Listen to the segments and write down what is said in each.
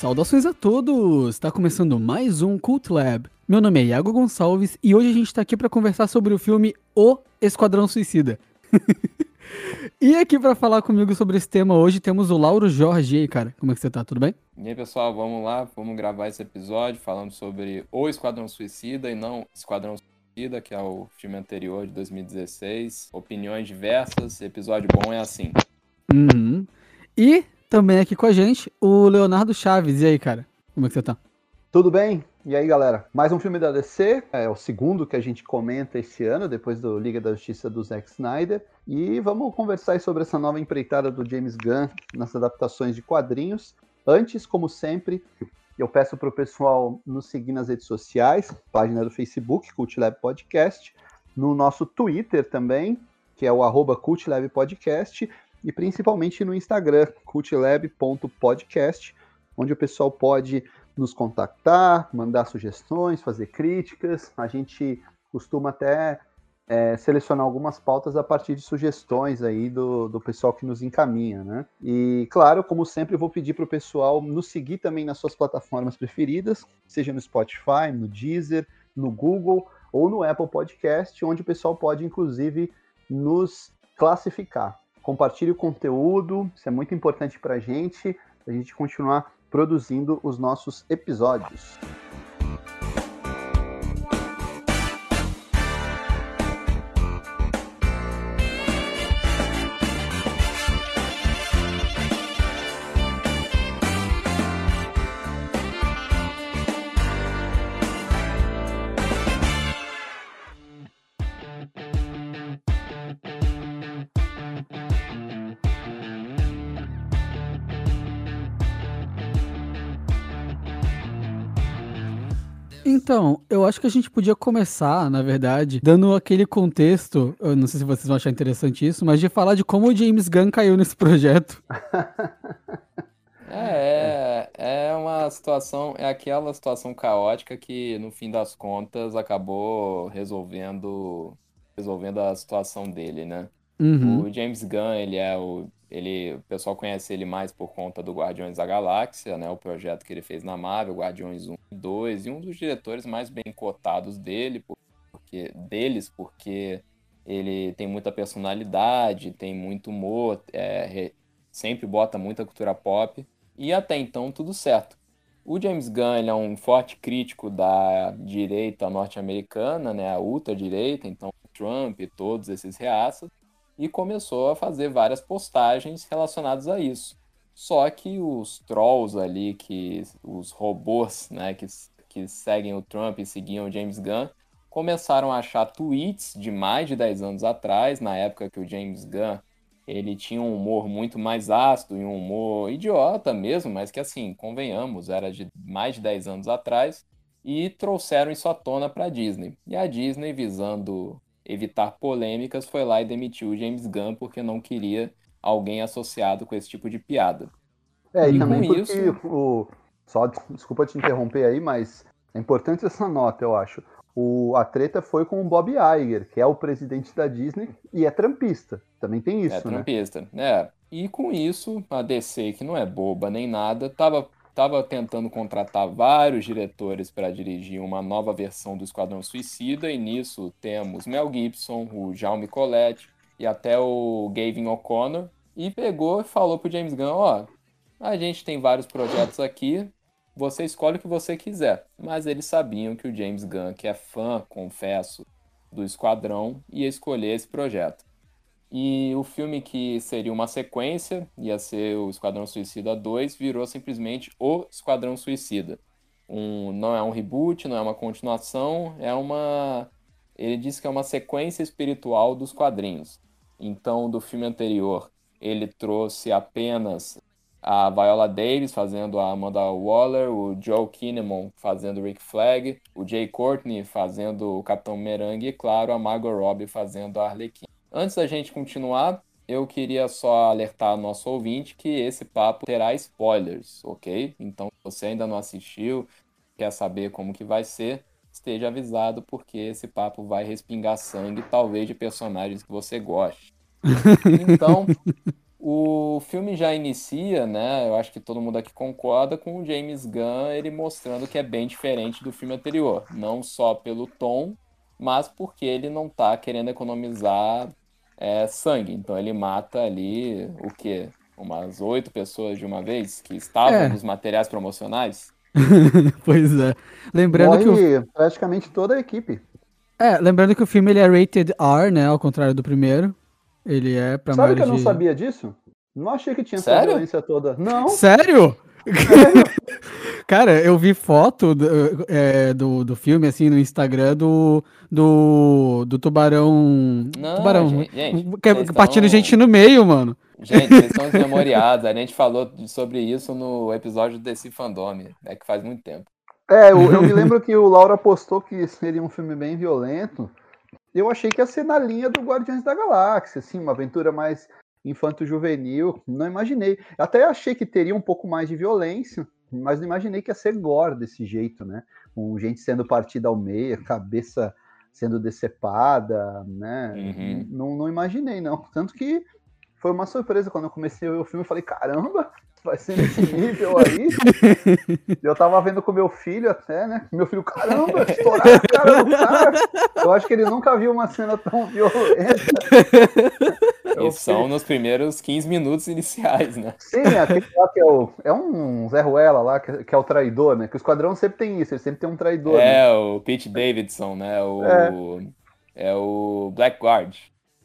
Saudações a todos! Está começando mais um Cult Lab. Meu nome é Iago Gonçalves e hoje a gente está aqui para conversar sobre o filme O Esquadrão Suicida. e aqui para falar comigo sobre esse tema hoje temos o Lauro Jorge. E aí, cara, como é que você tá? Tudo bem? E aí, pessoal, vamos lá, vamos gravar esse episódio falando sobre O Esquadrão Suicida e não Esquadrão Suicida, que é o filme anterior de 2016. Opiniões diversas, episódio bom é assim. Uhum. E também aqui com a gente o Leonardo Chaves. E aí, cara, como é que você tá? Tudo bem? E aí, galera? Mais um filme da DC, é o segundo que a gente comenta esse ano, depois do Liga da Justiça do Zack Snyder. E vamos conversar sobre essa nova empreitada do James Gunn nas adaptações de quadrinhos. Antes, como sempre, eu peço para o pessoal nos seguir nas redes sociais, página do Facebook, Cult Lab Podcast, no nosso Twitter também, que é o arroba Cult Lab Podcast, e principalmente no Instagram, cultlab.podcast, onde o pessoal pode nos contactar, mandar sugestões, fazer críticas. A gente costuma até é, selecionar algumas pautas a partir de sugestões aí do, do pessoal que nos encaminha, né? E, claro, como sempre, eu vou pedir para o pessoal nos seguir também nas suas plataformas preferidas, seja no Spotify, no Deezer, no Google ou no Apple Podcast, onde o pessoal pode, inclusive, nos classificar. Compartilhe o conteúdo, isso é muito importante para a gente, a gente continuar produzindo os nossos episódios. Então, eu acho que a gente podia começar, na verdade, dando aquele contexto, eu não sei se vocês vão achar interessante isso, mas de falar de como o James Gunn caiu nesse projeto. É, é uma situação, é aquela situação caótica que, no fim das contas, acabou resolvendo, resolvendo a situação dele, né? Uhum. O James Gunn, ele é o ele, o pessoal conhece ele mais por conta do Guardiões da Galáxia, né, o projeto que ele fez na Marvel, Guardiões 1 e 2, e um dos diretores mais bem cotados dele, porque, deles, porque ele tem muita personalidade, tem muito humor, é, sempre bota muita cultura pop, e até então tudo certo. O James Gunn é um forte crítico da direita norte-americana, né, a ultra-direita, então Trump e todos esses reaças, e começou a fazer várias postagens relacionadas a isso. Só que os trolls ali, que os robôs, né, que, que seguem o Trump e seguiam o James Gunn, começaram a achar tweets de mais de 10 anos atrás, na época que o James Gunn ele tinha um humor muito mais ácido e um humor idiota mesmo, mas que assim, convenhamos, era de mais de 10 anos atrás, e trouxeram isso à tona para a Disney. E a Disney, visando evitar polêmicas, foi lá e demitiu o James Gunn porque não queria alguém associado com esse tipo de piada. É, e, e também porque isso... o... Só, desculpa te interromper aí, mas é importante essa nota, eu acho. O, a treta foi com o Bob Iger, que é o presidente da Disney e é trampista. Também tem isso, é né? trampista, né? E com isso, a DC, que não é boba nem nada, tava estava tentando contratar vários diretores para dirigir uma nova versão do Esquadrão Suicida, e nisso temos Mel Gibson, o Jaume Colette e até o Gavin O'Connor, e pegou e falou pro James Gunn, ó, a gente tem vários projetos aqui, você escolhe o que você quiser. Mas eles sabiam que o James Gunn, que é fã, confesso, do Esquadrão, ia escolher esse projeto. E o filme que seria uma sequência, ia ser o Esquadrão Suicida 2, virou simplesmente O Esquadrão Suicida. Um, não é um reboot, não é uma continuação, é uma. Ele disse que é uma sequência espiritual dos quadrinhos. Então, do filme anterior, ele trouxe apenas a Viola Davis fazendo a Amanda Waller, o Joe Kinnaman fazendo o Rick Flag, o Jay Courtney fazendo o Capitão Merengue e, claro, a Margot Robbie fazendo a Arlequim. Antes da gente continuar, eu queria só alertar nosso ouvinte que esse papo terá spoilers, ok? Então, se você ainda não assistiu, quer saber como que vai ser, esteja avisado porque esse papo vai respingar sangue, talvez de personagens que você goste. Então, O filme já inicia, né? Eu acho que todo mundo aqui concorda com o James Gunn ele mostrando que é bem diferente do filme anterior, não só pelo tom, mas porque ele não tá querendo economizar é, sangue. Então ele mata ali o quê? Umas oito pessoas de uma vez que estavam É. nos materiais promocionais. pois é. Lembrando Morre que o, praticamente toda a equipe. é, lembrando que o filme ele é rated R, né? Ao contrário do primeiro. Ele é pra Sabe que eu não de- sabia disso? Não achei que tinha essa Sério? violência toda. Não. Sério? Cara, eu vi foto do, é, do, do filme, assim, no Instagram do, do, do tubarão. Não, tubarão. gente, gente, que é partindo estão- gente no meio, mano. Gente, vocês são desmemoriados. A gente falou sobre isso no episódio desse fandome. É que faz muito tempo. É, eu, eu me lembro que o Laura postou que seria um filme bem violento. Eu achei que ia ser na linha do Guardiões da Galáxia, assim, uma aventura mais infanto-juvenil. Não imaginei. Até achei que teria um pouco mais de violência, mas não imaginei que ia ser gore desse jeito, né? Com gente sendo partida ao meio, cabeça sendo decepada, né? Uhum. Não, não imaginei, não. Tanto que foi uma surpresa quando eu comecei a ver o filme. Eu falei, caramba, vai ser nesse nível aí. eu tava vendo com meu filho até, né? Meu filho, caramba, estouraram a cara do cara. Eu acho que ele nunca viu uma cena tão violenta. Eu E são nos primeiros 15 minutos iniciais, né? Sim, aquele lá que é o. É um Zé Ruela lá, que, que é o traidor, né? Que o esquadrão sempre tem isso, ele sempre tem um traidor. né? É o Pete Davidson, né? O, é. o Blackguard.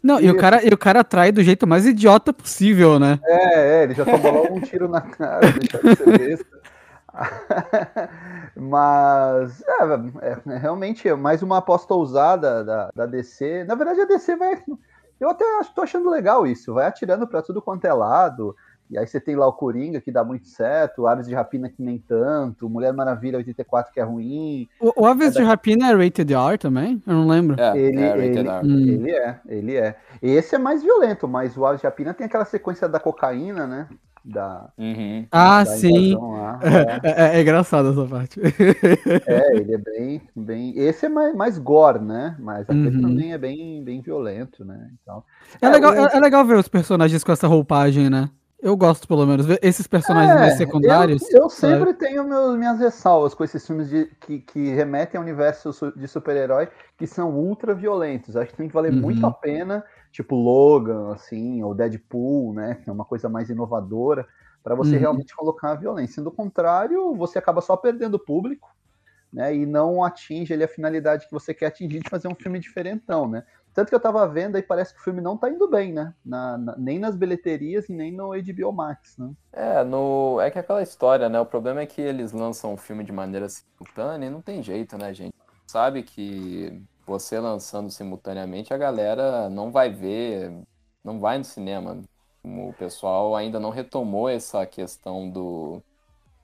Não, e o, Isso. cara, e o cara atrai do jeito mais idiota possível, né? É, é, ele já tomou logo um tiro na cara, de ser besta. Mas é, é, é realmente é mais uma aposta ousada da, da DC. Na verdade, a DC vai. Eu até tô achando legal isso, vai atirando pra tudo quanto é lado. E aí você tem lá o Coringa que dá muito certo, Aves de Rapina que nem tanto, Mulher Maravilha 84 que é ruim. O, o Aves de Rapina é rated R também? Eu não lembro. É, Ele, é Rated ele, R. Hum. ele é, ele é. Esse é mais violento, mas o Aves de Rapina tem aquela sequência da cocaína, né? Da, Uhum. Ah, da sim. invasão lá. É. É, é engraçado essa parte. É, ele é bem, bem. Esse é mais, mais gore, né? Mas aquele Uhum. também é bem, bem violento, né? Então, É legal, o- é, é legal ver os personagens com essa roupagem, né? Eu gosto, pelo menos, esses personagens mais É, secundários. Eu, eu sempre tenho meus, minhas ressalvas com esses filmes de, que, que remetem ao universo de super-herói que são ultra violentos. Acho que tem que valer Uhum. muito a pena, tipo Logan, assim, ou Deadpool, né? Que é uma coisa mais inovadora, para você Uhum. realmente colocar a violência. Do contrário, você acaba só perdendo o público, né? E não atinge ali a finalidade que você quer atingir de fazer um filme diferentão, né? Tanto que eu tava vendo aí, parece que o filme não tá indo bem, né? Na- na- nem nas bilheterias e nem no HBO Max, né? É, no... é que aquela história, né? O problema é que eles lançam o filme de maneira simultânea e não tem jeito, né, gente? Sabe que você lançando simultaneamente, a galera não vai ver, não vai no cinema. O pessoal ainda não retomou essa questão do,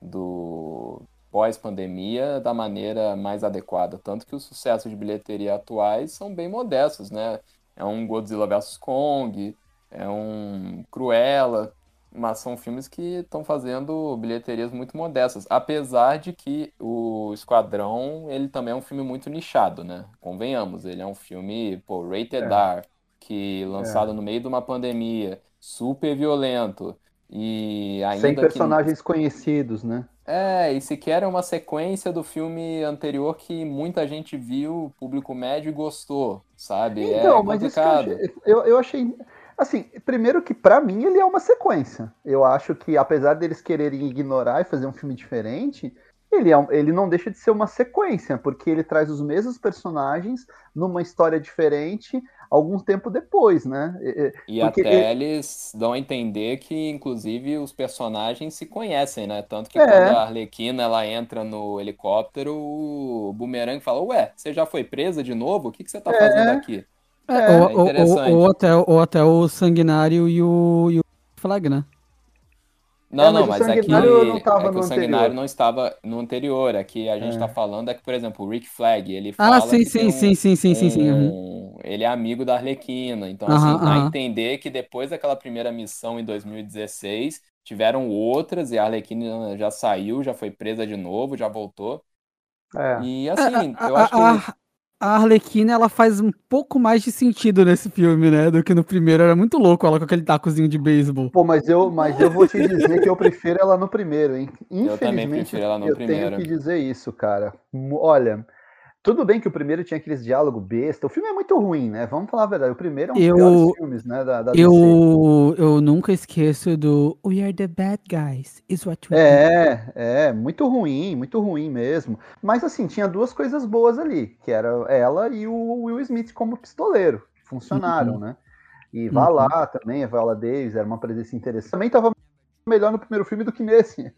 do pós-pandemia da maneira mais adequada. Tanto que os sucessos de bilheteria atuais são bem modestos, né? É um Godzilla vs Kong, é um Cruella, mas são filmes que estão fazendo bilheterias muito modestas, apesar de que o Esquadrão, ele também é um filme muito nichado, né? Convenhamos, ele é um filme, pô, rated É. R, que lançado no meio de uma pandemia, super violento, e ainda Sem que- personagens conhecidos, né? É, e sequer é uma sequência do filme anterior que muita gente viu, público médio e gostou, sabe? Então, é mas isso que eu complicado. achei, eu, eu achei. Assim, primeiro que pra mim ele é uma sequência. Eu acho que, apesar deles quererem ignorar e fazer um filme diferente, ele, é ele não deixa de ser uma sequência, porque ele traz os mesmos personagens numa história diferente algum tempo depois, né? E- Porque até eles dão a entender que, inclusive, os personagens se conhecem, né? Tanto que É. quando a Arlequina ela entra no helicóptero, o Boomerang fala: Ué, você já foi presa de novo? O que que você tá É. fazendo aqui? É, É, ou, é ou- ou- ou até, ou até o Sanguinário e o, e o Flag, né? Não, É, mas não, mas aqui Sanguinário não tava é que no o Sanguinário anterior. não estava no anterior. Aqui a gente É. tá falando é que, por exemplo, o Rick Flag, ele Ah, fala sim, que sim, tem um- sim, sim, sim, sim, sim. uhum. um- Ele é amigo da Arlequina. Então, Aham, assim, dá a aham. entender que depois daquela primeira missão em 2016, tiveram outras e a Arlequina já saiu, já foi presa de novo, já voltou. é. E assim, A- eu a- acho que. a- a Arlequina ela faz um pouco mais de sentido nesse filme, né? Do que no primeiro. Era muito louco ela com aquele tacozinho de beisebol. Pô, mas eu, mas eu vou te dizer que eu prefiro ela no primeiro, hein? Eu também prefiro ela no eu primeiro. tenho que dizer isso, cara. Olha, tudo bem que o primeiro tinha aqueles diálogos besta. O filme é muito ruim, né? Vamos falar a verdade. O primeiro é um dos piores filmes, né? Da, da. Eu, eu nunca esqueço do We are the bad guys, is what we do. É, é, muito ruim, muito ruim mesmo. Mas assim, tinha duas coisas boas ali, que era ela e o Will Smith como pistoleiro, funcionaram, Uhum. né? E vá Uhum. lá também, a Viola Davis era uma presença interessante. Também tava melhor no primeiro filme do que nesse.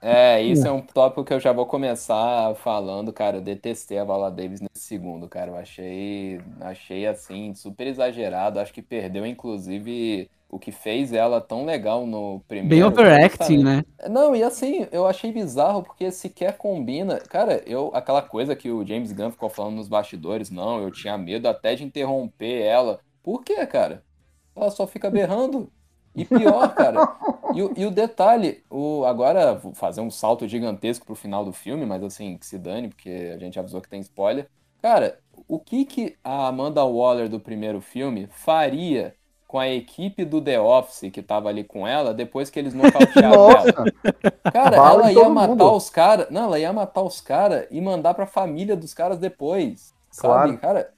É, isso é um tópico que eu já vou começar falando, cara. Eu detestei a Viola Davis nesse segundo, cara. Eu achei, achei assim, super exagerado. Acho que perdeu, inclusive, o que fez ela tão legal no primeiro. Bem é overacting, né? Não, e assim, eu achei bizarro porque sequer combina. Cara, eu, aquela coisa que o James Gunn ficou falando nos bastidores, não, eu tinha medo até de interromper ela. Por quê, cara? Ela só fica berrando. E pior, cara, e, o- e o detalhe, o, agora vou fazer um salto gigantesco pro final do filme, mas assim, que se dane, porque a gente avisou que tem spoiler. Cara, o que que a Amanda Waller do primeiro filme faria com a equipe do The Office que tava ali com ela depois que eles nocautearam ela? Nossa, Cara, Bala ela ia matar mundo. os caras. Não, ela ia matar os caras e mandar pra família dos caras depois. Sabe, Claro. cara?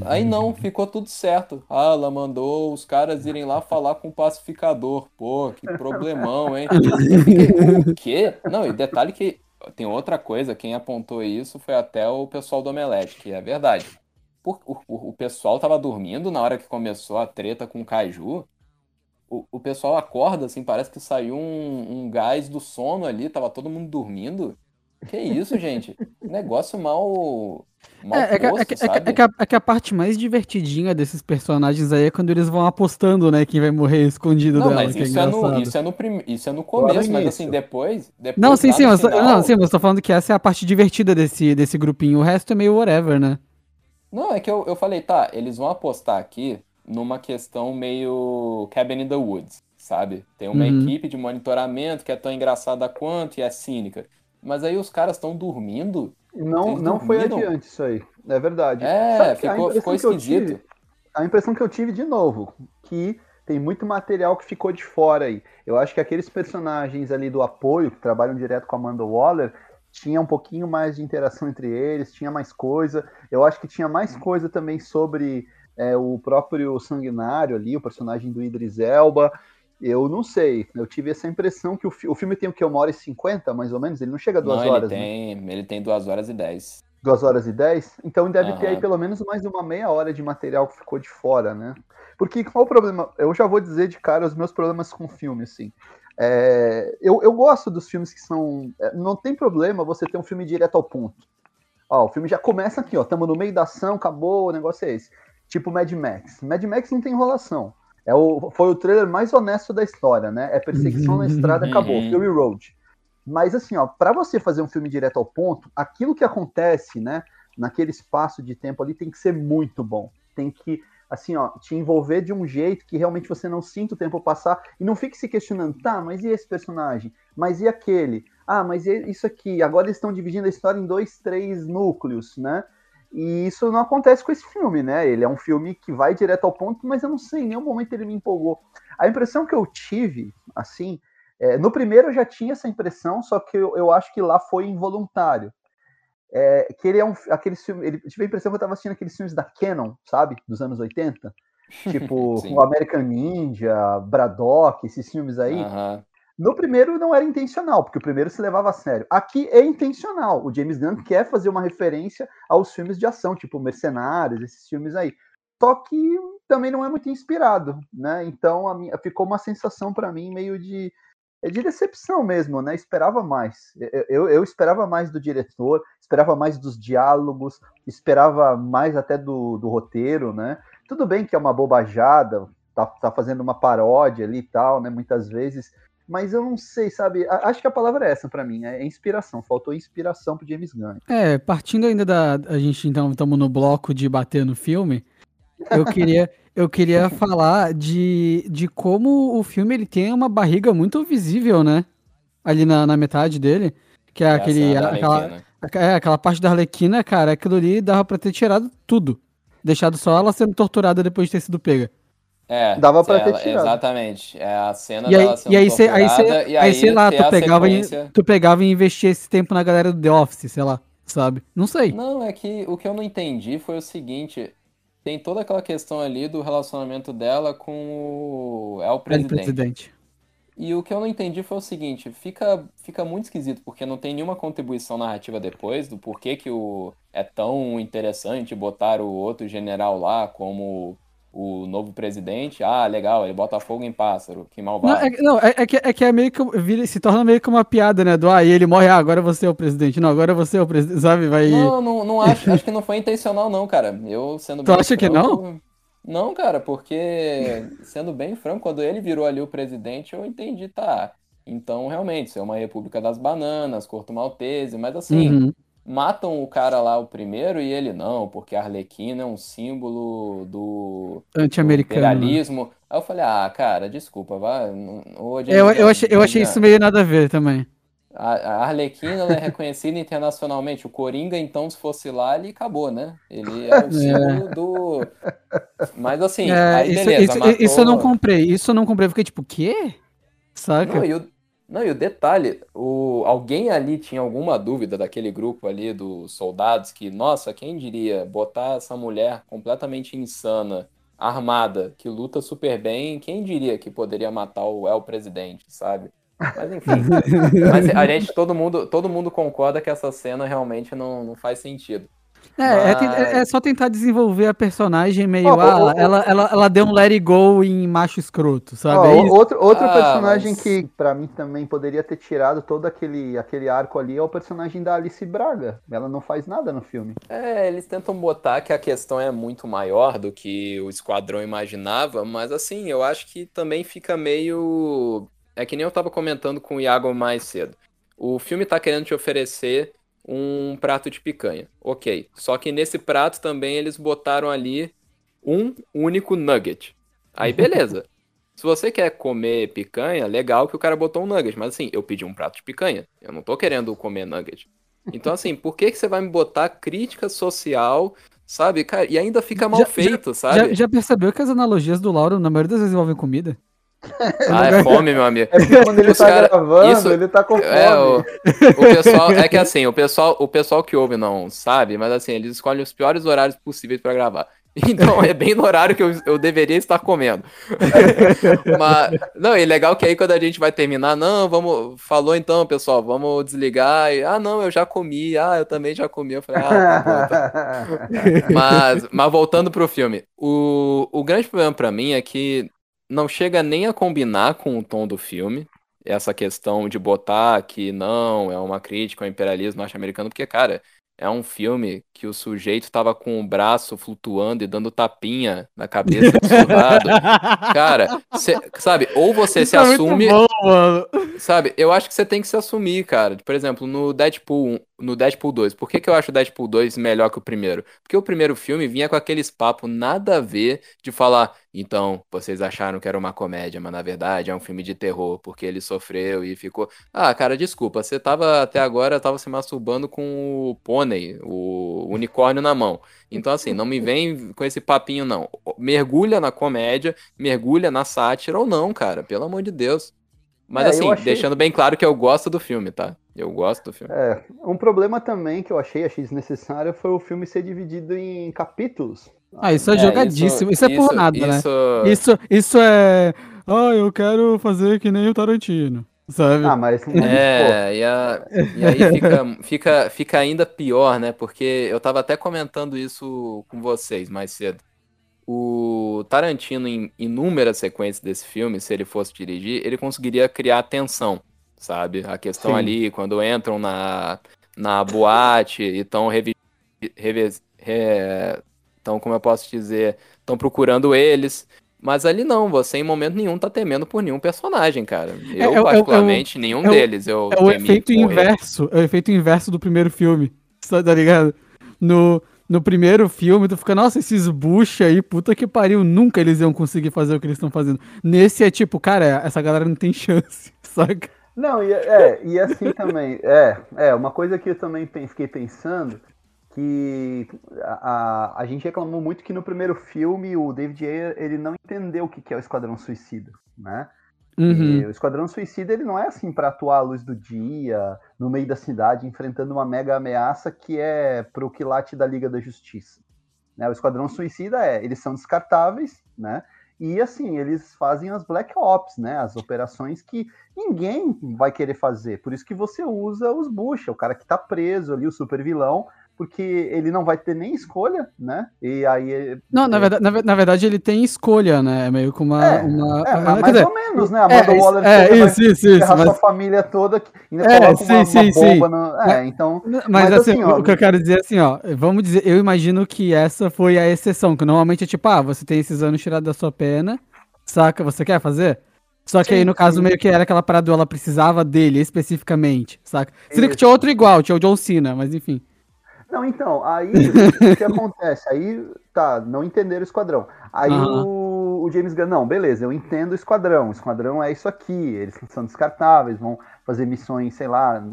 Aí não, ficou tudo certo. Ah, ela mandou os caras irem lá falar com o pacificador. Pô, que problemão, hein? O quê? Não, e detalhe que tem outra coisa, quem apontou isso foi até o pessoal do Omelete, que é verdade. Por- o, o- o pessoal tava dormindo na hora que começou a treta com o Caju. O, o pessoal acorda, assim, parece que saiu um, um gás do sono ali, tava todo mundo dormindo. Que isso, gente? Negócio mal. É, é, que, é, que, é, que, é, a, é que a parte mais divertidinha desses personagens aí é quando eles vão apostando, né? Quem vai morrer escondido Não, dela, mas que é isso é, no, isso, é no prim... isso é no começo, mas assim, depois. depois Não, sim, sim, final- não, sim, mas eu tô falando que essa é a parte divertida desse, desse grupinho. O resto é meio whatever, né? Não, é que eu, eu falei, tá, eles vão apostar aqui numa questão meio Cabin in the Woods, sabe? Tem uma Uhum. equipe de monitoramento que é tão engraçada quanto e é cínica. Mas aí os caras estão dormindo. Não, não foi adiante isso aí. É verdade. É, ficou, ficou impressão que eu esquisito. tive- a impressão que eu tive de novo, que tem muito material que ficou de fora aí. Eu acho que aqueles personagens ali do apoio, que trabalham direto com a Amanda Waller, tinha um pouquinho mais de interação entre eles, tinha mais coisa. Eu acho que tinha mais coisa também sobre é, o próprio Sanguinário ali, o personagem do Idris Elba. Eu não sei, eu tive essa impressão que o, fi- o filme tem o que? Uma hora e cinquenta, mais ou menos? Ele não chega a duas Não, horas, ele né? tem, ele tem duas horas e dez. Duas horas e dez? Então deve ter aí pelo menos mais uma meia hora de material que ficou de fora, né? Porque qual o problema? Eu já vou dizer de cara os meus problemas com o filme, assim. É, eu, eu gosto dos filmes que são. é, Não tem problema você ter um filme direto ao ponto. Ó, o filme já começa aqui, ó. Estamos no meio da ação, acabou, o negócio é esse. Tipo Mad Max. Mad Max não tem enrolação. É o, foi o trailer mais honesto da história, né? É perseguição na estrada, acabou. Uhum. Fury Road. Mas assim, ó, para você fazer um filme direto ao ponto, aquilo que acontece, né, naquele espaço de tempo ali tem que ser muito bom. Tem que, assim, ó, te envolver de um jeito que realmente você não sinta o tempo passar e não fique se questionando, tá, mas e esse personagem? Mas e aquele? Ah, mas e isso aqui? Agora eles estão dividindo a história em dois, três núcleos, né? E isso não acontece com esse filme, né? Ele é um filme que vai direto ao ponto, mas eu não sei, em nenhum momento ele me empolgou. A impressão que eu tive, assim, é, no primeiro eu já tinha essa impressão, só que eu, eu acho que lá foi involuntário. É, que ele é um aqueles filmes, ele eu tive a impressão que eu estava assistindo aqueles filmes da Canon, sabe, dos anos 80, tipo o American Ninja, Braddock, esses filmes aí. Aham. No primeiro não era intencional, porque o primeiro se levava a sério. Aqui é intencional. O James Gunn quer fazer uma referência aos filmes de ação, tipo Mercenários, esses filmes aí. Só que também não é muito inspirado, né? Então minha, ficou uma sensação para mim meio de é de decepção mesmo, né? Esperava mais. Eu, eu, eu esperava mais do diretor, esperava mais dos diálogos, esperava mais até do, do roteiro, né? Tudo bem que é uma bobajada, tá, tá fazendo uma paródia ali e tal, né? Muitas vezes, mas eu não sei, sabe? Acho que a palavra é essa pra mim, é inspiração. Faltou inspiração pro James Gunn. É, partindo ainda da. A gente então estamos no bloco de bater no filme. Eu queria, eu queria falar de, de como o filme ele tem uma barriga muito visível, né? Ali na, na metade dele. Que é aquele. é a da aquela. É, aquela parte da Arlequina, cara, aquilo ali dava pra ter tirado tudo. Deixado só ela sendo torturada depois de ter sido pega. É, Dava pra ter ela- tirado. Exatamente. É a cena E aí, dela sendo e aí, cê, aí, cê, e aí, sei lá, ter tu pegava, e, sequência- tu pegava e investia esse tempo na galera do The Office, sei lá, sabe? Não sei. Não, é que o que eu não entendi foi o seguinte: tem toda aquela questão ali do relacionamento dela com o El Ele presidente. presidente. E o que eu não entendi foi o seguinte, fica, fica muito esquisito, porque não tem nenhuma contribuição narrativa depois do porquê que o, é tão interessante botar o outro general lá como o novo presidente. Ah, legal, ele bota fogo em pássaro, que Não, malvado. é, não, é, é que, é que é meio que. vira- se torna meio que uma piada, né? Do ah, e ele morre, ah, agora você é o presidente. Não, agora você é o presidente, sabe? Vai. Não, não, não acho, acho que não foi intencional não, cara. Eu sendo Tu acha que franco- Não, cara, porque sendo bem franco, quando ele virou ali o presidente, eu entendi, tá. Então, realmente, isso é uma república das bananas, corto maltese, mas assim, Uhum. Matam o cara lá o primeiro e ele não, porque a Arlequina é um símbolo do, Anti-americano. né? Aí eu falei, ah, cara, desculpa, vai. ô, É, Eu, eu, Gunn, achei, eu achei James isso meio nada a ver também. a, a Arlequina é reconhecida internacionalmente. O Coringa, então, se fosse lá, ele acabou, né? Ele é o símbolo do. Mas assim, É, aí isso, beleza, isso, matou... isso eu não comprei. Isso eu não comprei. Eu fiquei tipo, quê? Saca? Não, e o, não, e o detalhe, o, alguém ali tinha alguma dúvida daquele grupo ali dos soldados que, nossa, quem diria botar essa mulher completamente insana, armada, que luta super bem, quem diria que poderia matar o El Presidente, sabe? Mas enfim. Mas a gente, todo mundo, todo mundo concorda que essa cena realmente não, não faz sentido. É, é, ten- Mas- é- é só tentar desenvolver a personagem meio. Ó, ah, ó, ela, ela, ela deu um let it go em macho escroto, sabe? É isso. outro outro Ah, personagem mas- que pra mim também poderia ter tirado todo aquele, aquele arco ali é o personagem da Alice Braga. Ela não faz nada no filme. É, eles tentam botar que a questão é muito maior do que o Esquadrão imaginava, mas assim, eu acho que também fica meio. É que nem eu tava comentando com o Iago mais cedo. O filme tá querendo te oferecer um prato de picanha. Ok. Só que nesse prato também eles botaram ali um único nugget. Aí beleza. Se você quer comer picanha, legal que o cara botou um nugget. Mas assim, eu pedi um prato de picanha. Eu não tô querendo comer nugget. Então, assim, por que, que você vai me botar crítica social, sabe? Cara, e ainda fica mal Já- feito, Já, sabe? já percebeu que as analogias do Lauro, na maioria das vezes, envolvem comida? Ah, é fome, meu amigo. É porque quando ele Os tá cara- gravando, isso- ele tá com fome. É, o, o pessoal, é que assim, o pessoal, o pessoal que ouve não sabe, mas assim, eles escolhem os piores horários possíveis pra gravar. Então é bem no horário que eu, eu deveria estar comendo. Mas, não, e legal que aí quando a gente vai terminar, não, vamos, falou então, pessoal, vamos desligar. E, ah, não, eu já comi, ah, eu também já comi. Eu falei, ah, tá bom, tá. Mas, mas voltando pro filme, o, o grande problema pra mim é que não chega nem a combinar com o tom do filme. Essa questão de botar que não, é uma crítica ao imperialismo norte-americano, porque, cara, é um filme que o sujeito tava com o braço flutuando e dando tapinha na cabeça do soldado. Cara, cê- sabe, ou você Isso se é assume. bom. Sabe, eu acho que você tem que se assumir, cara. Por exemplo, no Deadpool 1, no Deadpool 2. Por que, que eu acho o Deadpool 2 melhor que o primeiro? Porque o primeiro filme vinha com aqueles papos nada a ver de falar, então, vocês acharam que era uma comédia, mas na verdade é um filme de terror, porque ele sofreu e ficou. Ah, cara, desculpa, você tava até agora tava se masturbando com o pônei, o unicórnio na mão. Então, assim, não me vem com esse papinho, não. Mergulha na comédia, mergulha na sátira ou não, cara, pelo amor de Deus. Mas É, assim, achei- deixando bem claro que eu gosto do filme, tá? Eu gosto do filme. É, um problema também que eu achei, achei desnecessário, foi o filme ser dividido em capítulos. Ah, isso é, É, jogadíssimo. Isso, é por nada, né? isso- Isso, isso é. Ah, eu quero fazer que nem o Tarantino. Sabe? Ah, mas, É, e, a- e aí fica, fica, fica ainda pior, né? Porque eu tava até comentando isso com vocês mais cedo. O Tarantino, em inúmeras sequências desse filme, se ele fosse dirigir, ele conseguiria criar tensão, sabe? A questão Sim. ali, quando entram na, na boate e estão revi, re- tão, como eu posso dizer, estão procurando eles. Mas ali não, você em momento nenhum tá temendo por nenhum personagem, cara. É, é Eu, é o- particularmente, nenhum é o- deles. Eu É o efeito inverso. É o efeito inverso do primeiro filme. Tá tá ligado? No, no primeiro filme, tu fica, nossa, esses bucha aí, puta que pariu, nunca eles iam conseguir fazer o que eles estão fazendo. Nesse é tipo, cara, essa galera não tem chance, saca? Não, e, é, e assim também, é, é, uma coisa que eu também fiquei pensando, que a, a, a gente reclamou muito que no primeiro filme o David Ayer, ele não entendeu o que, que é o Esquadrão Suicida, né? Uhum. o Esquadrão Suicida ele não é assim para atuar à luz do dia, no meio da cidade, enfrentando uma mega ameaça que é pro quilate da Liga da Justiça. Né? O Esquadrão Suicida é, eles são descartáveis, né? E assim, eles fazem as Black Ops, né? As operações que ninguém vai querer fazer. Por isso que você usa os Bush, o cara que tá preso ali, o super vilão, porque ele não vai ter nem escolha, né? E aí. Não, na, verdade, na, na, verdade ele tem escolha, né? É meio que uma. É, uma... é mais dizer, ou menos, né? A Amanda é, Waller é, isso, isso, isso, mas... sua família toda, ainda é, coloca sim, uma, sim, uma bomba. No... É, então. Mas, mas assim, assim ó, o que eu quero dizer é assim, ó, vamos dizer, eu imagino que essa foi a exceção, que normalmente é tipo, ah, você tem esses anos tirados da sua pena, saca? Você quer fazer? Só que sim, aí, no caso, sim. meio que era aquela parada, ela precisava dele especificamente, saca? Seria que tinha outro igual, tinha o John Cena, mas enfim. Não, então, aí o que acontece? Aí, tá, não entenderam o esquadrão. Aí uhum. o, o, James Gunn, não, beleza, eu entendo o esquadrão. O esquadrão é isso aqui, eles são descartáveis, vão fazer missões, sei lá,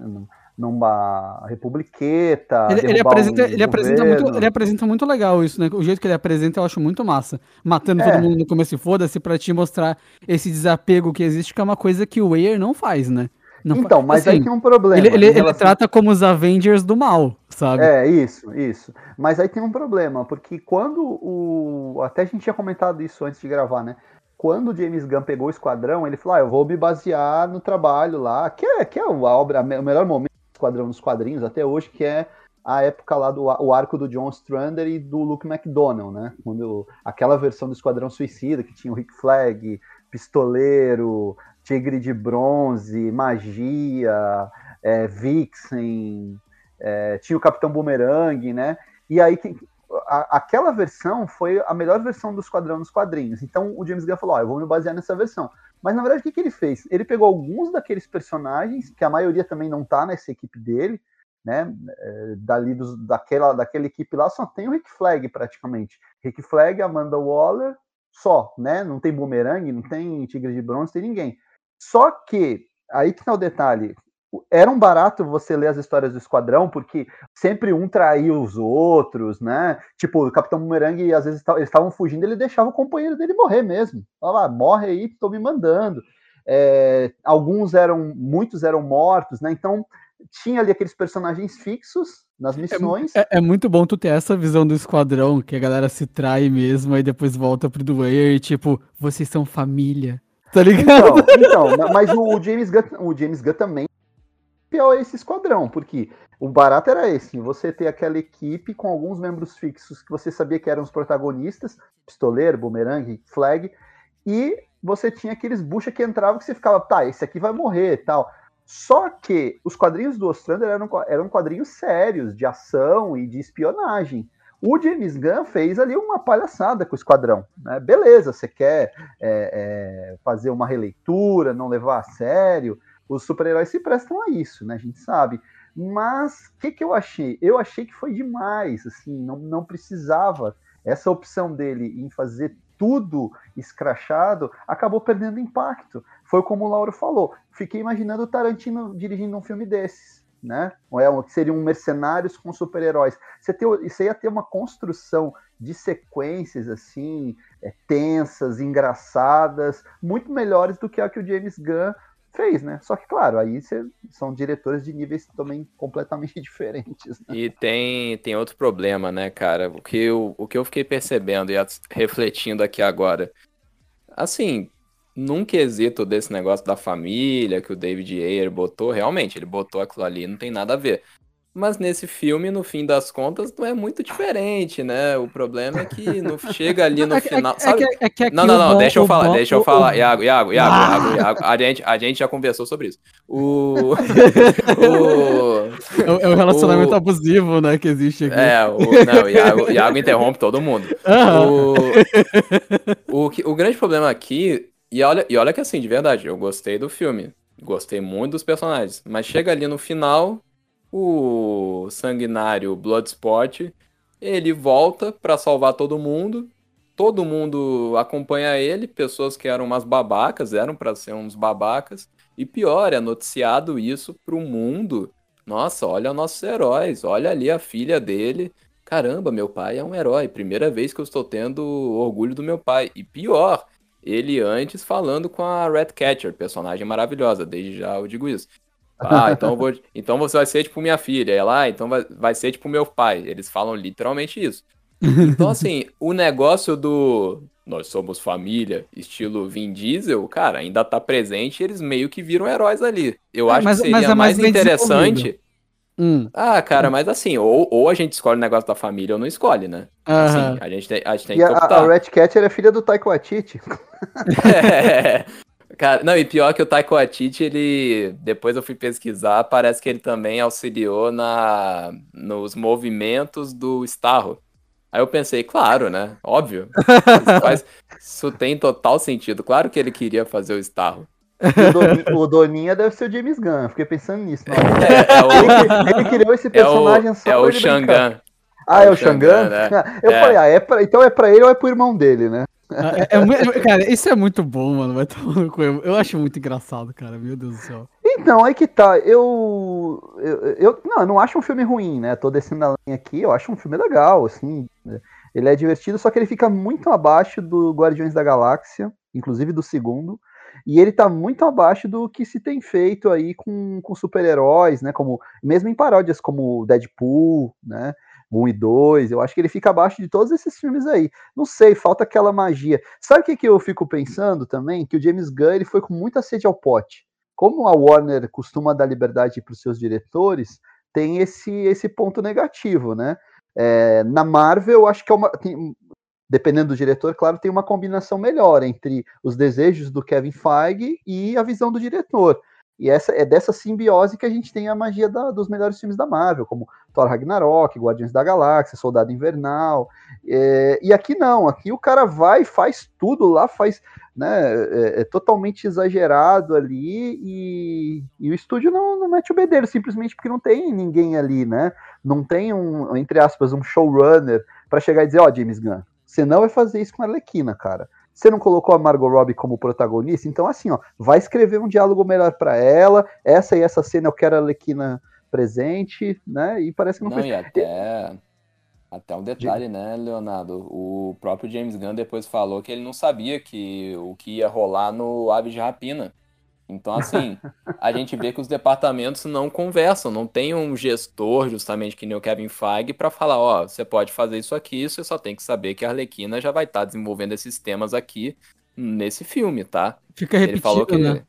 numa republiqueta. Ele, ele apresenta, um ele, apresenta muito, ele apresenta muito legal isso, né? O jeito que ele apresenta eu acho muito massa. Matando é. todo mundo no começo e foda-se pra te mostrar esse desapego que existe, que é uma coisa que o Weir não faz, né? Não então, mas assim, aí tem um problema. Ele, ele, relação... ele, trata como os Avengers do mal, sabe? É, isso, isso. Mas aí tem um problema, porque quando o. Até a gente tinha comentado isso antes de gravar, né? Quando o James Gunn pegou o esquadrão, ele falou: ah, eu vou me basear no trabalho lá, que é, que é a obra, o melhor momento do esquadrão nos quadrinhos até hoje, que é a época lá do o arco do John Strander e do Luke McDonnell, né? Quando aquela versão do Esquadrão Suicida que tinha o Rick Flag, Pistoleiro, Tigre de Bronze, Magia, é, Vixen, é, tinha o Capitão Boomerang, né? E aí a, aquela versão foi a melhor versão do Esquadrão nos quadrinhos. Então o James Gunn falou: oh, eu vou me basear nessa versão. Mas na verdade, o que, que ele fez? Ele pegou alguns daqueles personagens, que a maioria também não tá nessa equipe dele, né? É, dali dos, daquela, daquela equipe lá só tem o Rick Flag praticamente. Rick Flag, Amanda Waller, só, né? Não tem Boomerang, não tem Tigre de Bronze, não tem ninguém. Só que, aí que tá o detalhe, era um barato você ler as histórias do esquadrão, porque sempre um traía os outros, né? Tipo, o Capitão Boomerang, às vezes eles estavam fugindo, ele deixava o companheiro dele morrer mesmo. Olha lá, morre aí, tô me mandando. É, alguns eram, muitos eram mortos, né? Então tinha ali aqueles personagens fixos nas é missões. É, é, é, muito bom tu ter essa visão do esquadrão, que a galera se trai mesmo, aí depois volta pro Dwyer e tipo, vocês são família. Tá ligado? Então, então mas o, James Gunn, o James Gunn também pior esse esquadrão, porque o barato era esse, você ter aquela equipe com alguns membros fixos que você sabia que eram os protagonistas, pistoleiro, boomerang, flag, e você tinha aqueles bucha que entravam que você ficava, tá, esse aqui vai morrer tal. Só que os quadrinhos do Ostrander eram, eram quadrinhos sérios, de ação e de espionagem. O James Gunn fez ali uma palhaçada com o Esquadrão. Né? Beleza, você quer é, é, fazer uma releitura, não levar a sério. Os super-heróis se prestam a isso, né? A gente sabe. Mas o que, que eu achei? Eu achei que foi demais, assim, não, não precisava. Essa opção dele em fazer tudo escrachado acabou perdendo impacto. Foi como o Lauro falou. Fiquei imaginando o Tarantino dirigindo um filme desses né? É, seriam mercenários com super-heróis. Você ia ter uma construção de sequências assim, é, tensas, engraçadas, muito melhores do que a que o James Gunn fez, né? Só que, claro, aí cê, são diretores de níveis também completamente diferentes. Né? E tem, tem outro problema, né, cara? O que, eu, o que eu fiquei percebendo e refletindo aqui agora. Assim, num quesito desse negócio da família que o David Ayer botou, realmente, ele botou aquilo ali, não tem nada a ver. Mas nesse filme, no fim das contas, não é muito diferente, né? O problema é que não chega ali no é final. Sabe? É que, é que não, não, não, bom, deixa eu falar, bom, deixa eu falar. Iago, Iago, Iago, ah! Iago, Iago, a gente, a gente já conversou sobre isso. O. o é o relacionamento o, abusivo, né, que existe aqui. É, o, não, o Iago, Iago interrompe todo mundo. O, o, o grande problema aqui e olha, e olha que assim, de verdade, eu gostei do filme. Gostei muito dos personagens. Mas chega ali no final, o sanguinário Bloodsport, ele volta para salvar todo mundo. Todo mundo acompanha ele, pessoas que eram umas babacas, eram para ser uns babacas. E pior, é noticiado isso pro mundo. Nossa, olha nossos heróis, olha ali a filha dele. Caramba, meu pai é um herói. Primeira vez que eu estou tendo orgulho do meu pai. E pior, ele antes falando com a Red Catcher, personagem maravilhosa, desde já eu digo isso. Ah, então, vou, então você vai ser tipo minha filha. Ela, ah, então vai, vai ser tipo meu pai. Eles falam literalmente isso. Então, assim, o negócio do nós somos família, estilo Vin Diesel, cara, ainda tá presente e eles meio que viram heróis ali. Eu é, acho mas, que seria é mais, mais interessante. Hum. Ah, cara, mas assim, ou, ou a gente escolhe o negócio da família ou não escolhe, né? Assim, a gente tem, a gente tem e que optar. A, a Red Catcher é filha do Taiko Atiti. é. Cara, não, e pior que o Taiko Atiti, ele. Depois eu fui pesquisar, parece que ele também auxiliou na, nos movimentos do Starro. Aí eu pensei, claro, né? Óbvio. Isso, faz, isso tem total sentido. Claro que ele queria fazer o Starro. O Doninha, o Doninha, deve ser o James Gunn, fiquei pensando nisso. É, é o, ele, ele, criou esse personagem é o, só É o Xangan. Ah, é, o Xangan? Né? Eu é. falei, ah, é pra, então é pra ele ou é pro irmão dele, né? Ah, é, é, cara, isso é muito bom, mano. Vai tomar eu, eu acho muito engraçado, cara. Meu Deus do céu. Então, aí que tá. Eu, eu, eu, não, eu não acho um filme ruim, né? Tô descendo a linha aqui. Eu acho um filme legal, assim. Ele é divertido, só que ele fica muito abaixo do Guardiões da Galáxia, inclusive do segundo. E ele tá muito abaixo do que se tem feito aí com, com super-heróis, né? Como, mesmo em paródias como Deadpool, né? 1 e 2, eu acho que ele fica abaixo de todos esses filmes aí. Não sei, falta aquela magia. Sabe o que, que eu fico pensando também? Que o James Gunn ele foi com muita sede ao pote. Como a Warner costuma dar liberdade para os seus diretores, tem esse, esse ponto negativo, né? É, na Marvel, eu acho que é uma. Tem, dependendo do diretor, claro, tem uma combinação melhor entre os desejos do Kevin Feige e a visão do diretor. E essa é dessa simbiose que a gente tem a magia da, dos melhores filmes da Marvel, como Thor Ragnarok, Guardiões da Galáxia, Soldado Invernal. É, e aqui não, aqui o cara vai, faz tudo lá, faz, né, é, é totalmente exagerado ali e, e, o estúdio não, não mete o bedelho, simplesmente porque não tem ninguém ali, né? Não tem um, entre aspas, um showrunner para chegar e dizer, ó, oh, James Gunn, você não vai fazer isso com a Arlequina, cara. Você não colocou a Margot Robbie como protagonista, então assim, ó, vai escrever um diálogo melhor para ela. Essa e essa cena eu quero a Arlequina presente, né? E parece que não, não foi. E até, até um detalhe, né, Leonardo? O próprio James Gunn depois falou que ele não sabia que o que ia rolar no Aves de Rapina. Então, assim, a gente vê que os departamentos não conversam, não tem um gestor, justamente que nem o Kevin Feige, para falar, ó, oh, você pode fazer isso aqui, você só tem que saber que a Arlequina já vai estar tá desenvolvendo esses temas aqui nesse filme, tá? Fica repetido, ele falou que né?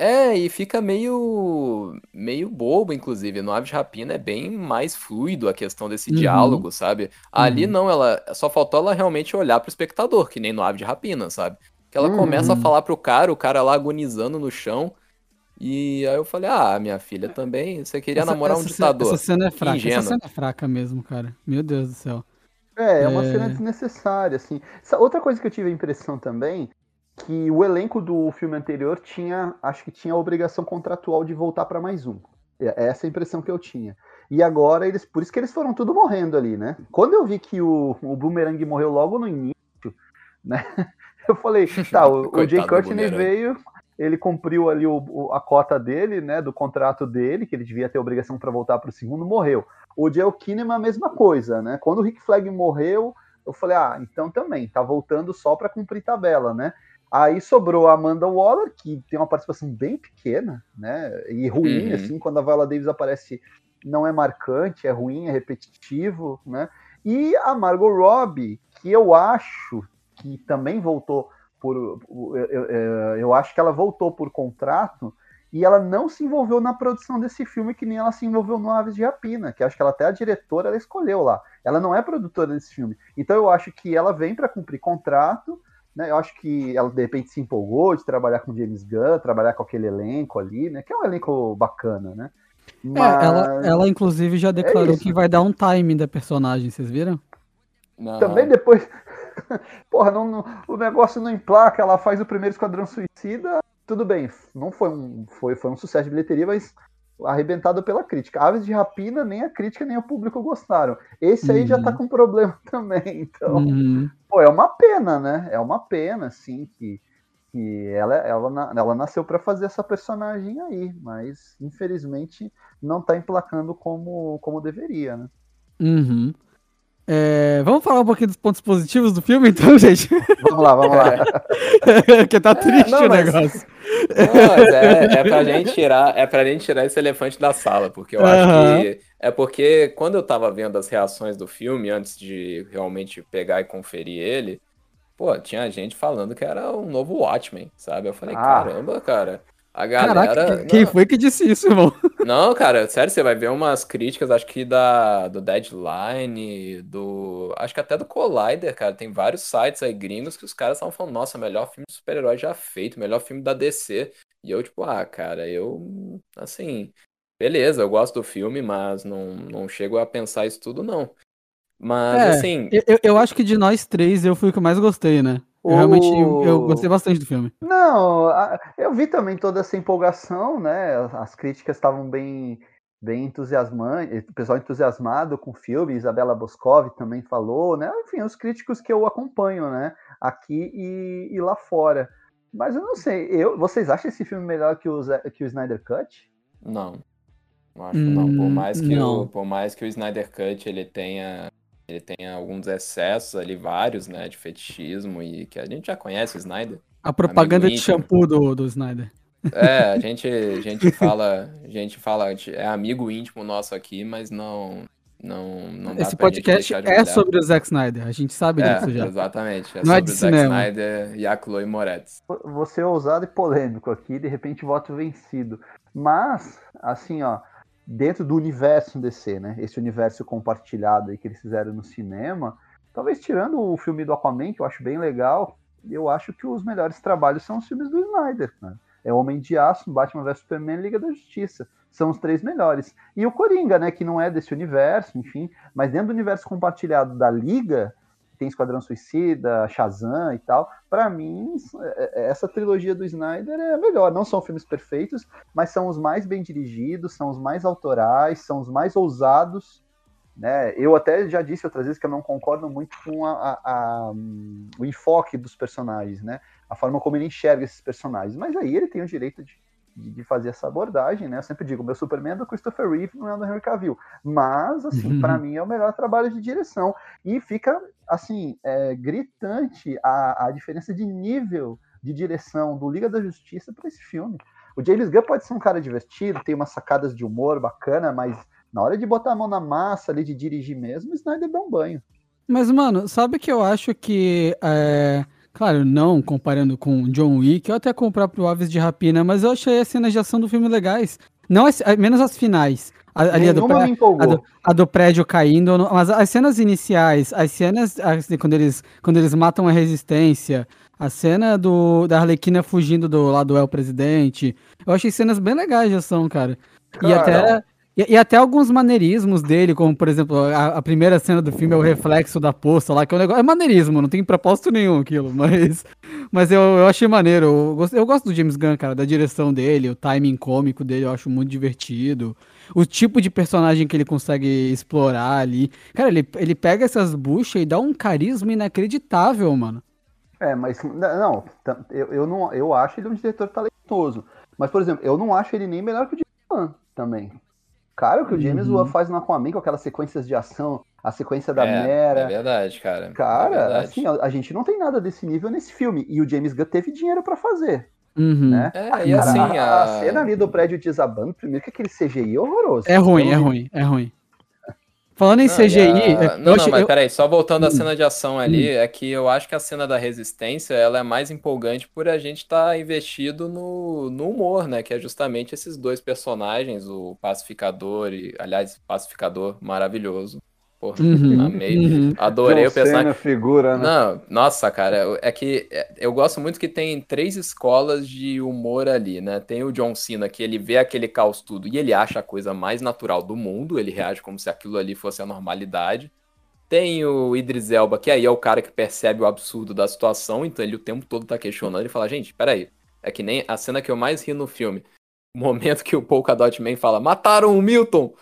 É, e fica meio meio bobo, inclusive. No Aves de Rapina é bem mais fluido a questão desse uhum. diálogo, sabe? Ali uhum. não, ela só faltou ela realmente olhar pro espectador, que nem no Aves de Rapina, sabe? Ela uhum. começa a uhum. falar pro cara, o cara lá agonizando no chão. E aí eu falei, ah, minha filha também, você queria essa, namorar um essa, ditador. Essa cena é fraca, essa cena é fraca mesmo, cara. Meu Deus do céu. É, é uma é... cena desnecessária, assim. Outra coisa que eu tive a impressão também, que o elenco do filme anterior tinha, acho que tinha a obrigação contratual de voltar para mais um. É, essa é a impressão que eu tinha. E agora eles, por isso que eles foram tudo morrendo ali, né? Quando eu vi que o, o Boomerang morreu logo no início, né? Eu falei, tá, o, o Jay Courtney veio, ele cumpriu ali o, o, a cota dele, né, do contrato dele, que ele devia ter obrigação para voltar para o segundo, morreu. O Joe Kinnaman a mesma coisa, né? Quando o Rick Flag morreu, eu falei, ah, então também, tá voltando só para cumprir tabela, né? Aí sobrou a Amanda Waller, que tem uma participação bem pequena, né? E ruim, uhum. assim, quando a Viola Davis aparece, não é marcante, é ruim, é repetitivo, né? E a Margot Robbie, que eu acho que também voltou por. Eu, eu, eu, acho que ela voltou por contrato e ela não se envolveu na produção desse filme que nem ela se envolveu no Aves de Rapina, que acho que ela até a diretora ela escolheu lá. Ela não é produtora desse filme. Então eu acho que ela vem para cumprir contrato. Né? Eu acho que ela de repente se empolgou de trabalhar com James Gunn, trabalhar com aquele elenco ali, né? Que é um elenco bacana, né? Mas... É, ela, ela inclusive já declarou é que vai dar um time da personagem, vocês viram? Não. Também depois, Porra, não, não, o negócio não emplaca, ela faz o primeiro Esquadrão Suicida, tudo bem, não foi um, foi, foi um sucesso de bilheteria, mas arrebentado pela crítica. Aves de Rapina, nem a crítica nem o público gostaram. Esse aí uhum. já tá uhum. com problema também, então... Uhum. Pô, é uma pena, né? É uma pena, assim, que, E ela, ela, ela nasceu para fazer essa personagem aí, mas infelizmente não tá emplacando como, como deveria, né? Uhum. É, vamos falar um pouquinho dos pontos positivos do filme, então, gente? Vamos lá, vamos lá. Porque tá triste é, não, o mas... negócio. Não, mas é, é, pra gente tirar, é pra gente tirar esse elefante da sala, porque eu uhum. acho que. É porque quando eu tava vendo as reações do filme, antes de realmente pegar e conferir ele, pô, tinha gente falando que era um novo Watchmen, sabe? Eu falei, ah. caramba, cara. A galera. Caraca, quem não. foi que disse isso, irmão? Não, cara, sério, você vai ver umas críticas, acho que da, do Deadline, do. Acho que até do Collider, cara. Tem vários sites aí gringos que os caras estavam falando, nossa, melhor filme de super-herói já feito, melhor filme da DC. E eu, tipo, ah, cara, eu. Assim. Beleza, eu gosto do filme, mas não, não chego a pensar isso tudo, não. Mas, é, assim. Eu, eu acho que de nós três eu fui o que mais gostei, né? Eu realmente eu gostei bastante do filme. Não, eu vi também toda essa empolgação, né? As críticas estavam bem, bem entusiasmantes, o pessoal entusiasmado com o filme, Isabela Boscov também falou, né? Enfim, os críticos que eu acompanho, né? Aqui e, e lá fora. Mas eu não sei, eu, vocês acham esse filme melhor que o, que o Snyder Cut? Não. Não acho hum, não. Por mais, que não. O, por mais que o Snyder Cut ele tenha ele tem alguns excessos ali, vários, né, de fetichismo e que a gente já conhece o Snyder. A propaganda de shampoo do, do Snyder. É, a gente, a gente fala, a gente fala, é amigo íntimo nosso aqui, mas não, não, não Esse podcast é sobre o Zack Snyder, a gente sabe é, disso já. Exatamente, é não é sobre é o Zack cinema. Snyder e a Chloe Moretz. Você é ousado e polêmico aqui, de repente voto vencido. Mas, assim, ó, dentro do universo DC, né? Esse universo compartilhado aí que eles fizeram no cinema, talvez tirando o filme do Aquaman, que eu acho bem legal, eu acho que os melhores trabalhos são os filmes do Snyder, né? É Homem de Aço, Batman vs Superman Liga da Justiça. São os três melhores. E o Coringa, né, que não é desse universo, enfim, mas dentro do universo compartilhado da Liga, tem Esquadrão Suicida, Shazam e tal. Para mim, é, é, essa trilogia do Snyder é melhor. Não são filmes perfeitos, mas são os mais bem dirigidos, são os mais autorais, são os mais ousados. Né? Eu até já disse outras vezes que eu não concordo muito com a, a, a, o enfoque dos personagens, né? A forma como ele enxerga esses personagens. Mas aí ele tem o direito de de, fazer essa abordagem, né? Eu sempre digo, meu Superman é do Christopher Reeve, não é do Henry Cavill. Mas, assim, uhum. para mim é o melhor trabalho de direção. E fica, assim, é, gritante a, a diferença de nível de direção do Liga da Justiça para esse filme. O James Gunn pode ser um cara divertido, tem umas sacadas de humor bacana, mas na hora de botar a mão na massa ali, de dirigir mesmo, o Snyder dá um banho. Mas, mano, sabe que eu acho que... É Claro, não comparando com John Wick, ou até com o próprio Aves de Rapina, mas eu achei as cenas de ação do filme legais. Não as, menos as finais. A, ali a do, pré, a, do, a do, prédio caindo, mas as cenas iniciais, as cenas assim, quando, eles, quando eles matam a resistência, a cena do, da Arlequina fugindo do lado do El Presidente, eu achei cenas bem legais de ação, cara. cara e até. E, e, até alguns maneirismos dele, como por exemplo, a, a, primeira cena do filme é o reflexo da poça lá, que é um negócio. É maneirismo, não tem propósito nenhum aquilo, mas. Mas eu, eu achei maneiro. Eu gosto, eu gosto do James Gunn, cara, da direção dele, o timing cômico dele, eu acho muito divertido. O tipo de personagem que ele consegue explorar ali. Cara, ele, ele pega essas buchas e dá um carisma inacreditável, mano. É, mas não, eu, eu não, eu acho ele um diretor talentoso. Mas, por exemplo, eu não acho ele nem melhor que o James Gunn também. Cara, o que o James uhum. Wan faz no Aquaman com aquelas sequências de ação, a sequência da é, Mera. É verdade, cara. É cara, é verdade. assim, a, a, gente não tem nada desse nível nesse filme. E o James Gunn teve dinheiro para fazer. Uhum. Né? É, e assim, a... a... cena ali do prédio desabando, primeiro que aquele CGI é horroroso. É ruim, é ruim, é ruim. Falando em não, CGI. A... Não, não, mas eu... peraí, só voltando à cena de ação ali, hum. é que eu acho que a cena da resistência ela é mais empolgante por a gente estar tá investido no, no humor, né? Que é justamente esses dois personagens, o pacificador e, aliás, pacificador maravilhoso. Porra, uhum, amei. Uhum. Adorei John o personagem. figura, né? Não, nossa, cara, é que é, eu gosto muito que tem três escolas de humor ali, né? Tem o John Cena, que ele vê aquele caos tudo e ele acha a coisa mais natural do mundo, ele reage como se aquilo ali fosse a normalidade. Tem o Idris Elba, que aí é o cara que percebe o absurdo da situação, então ele o tempo todo tá questionando, ele fala, gente, peraí, é que nem a cena que eu mais ri no filme, o momento que o Polka Dot Man fala, mataram o Milton!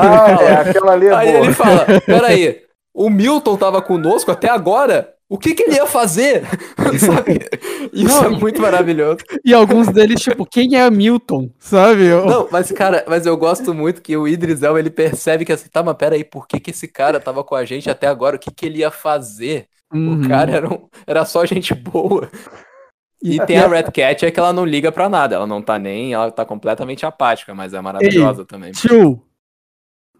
Ah, é, aquela ali é Aí boa. ele fala, peraí, o Milton tava conosco até agora? o que, que ele ia fazer? sabe? Isso Não, é muito maravilhoso. E alguns deles, tipo, quem é Milton, sabe? Eu- Não, mas cara, mas eu gosto muito que o Idris Elba, ele percebe que assim, tá, mas peraí, por que que esse cara tava com a gente até agora? O que que ele ia fazer? Uhum. O cara era, um- era só gente boa. E E- tem a Red Cat, é que ela não liga pra nada, ela não tá nem, ela tá completamente apática, mas é maravilhosa também. Tio.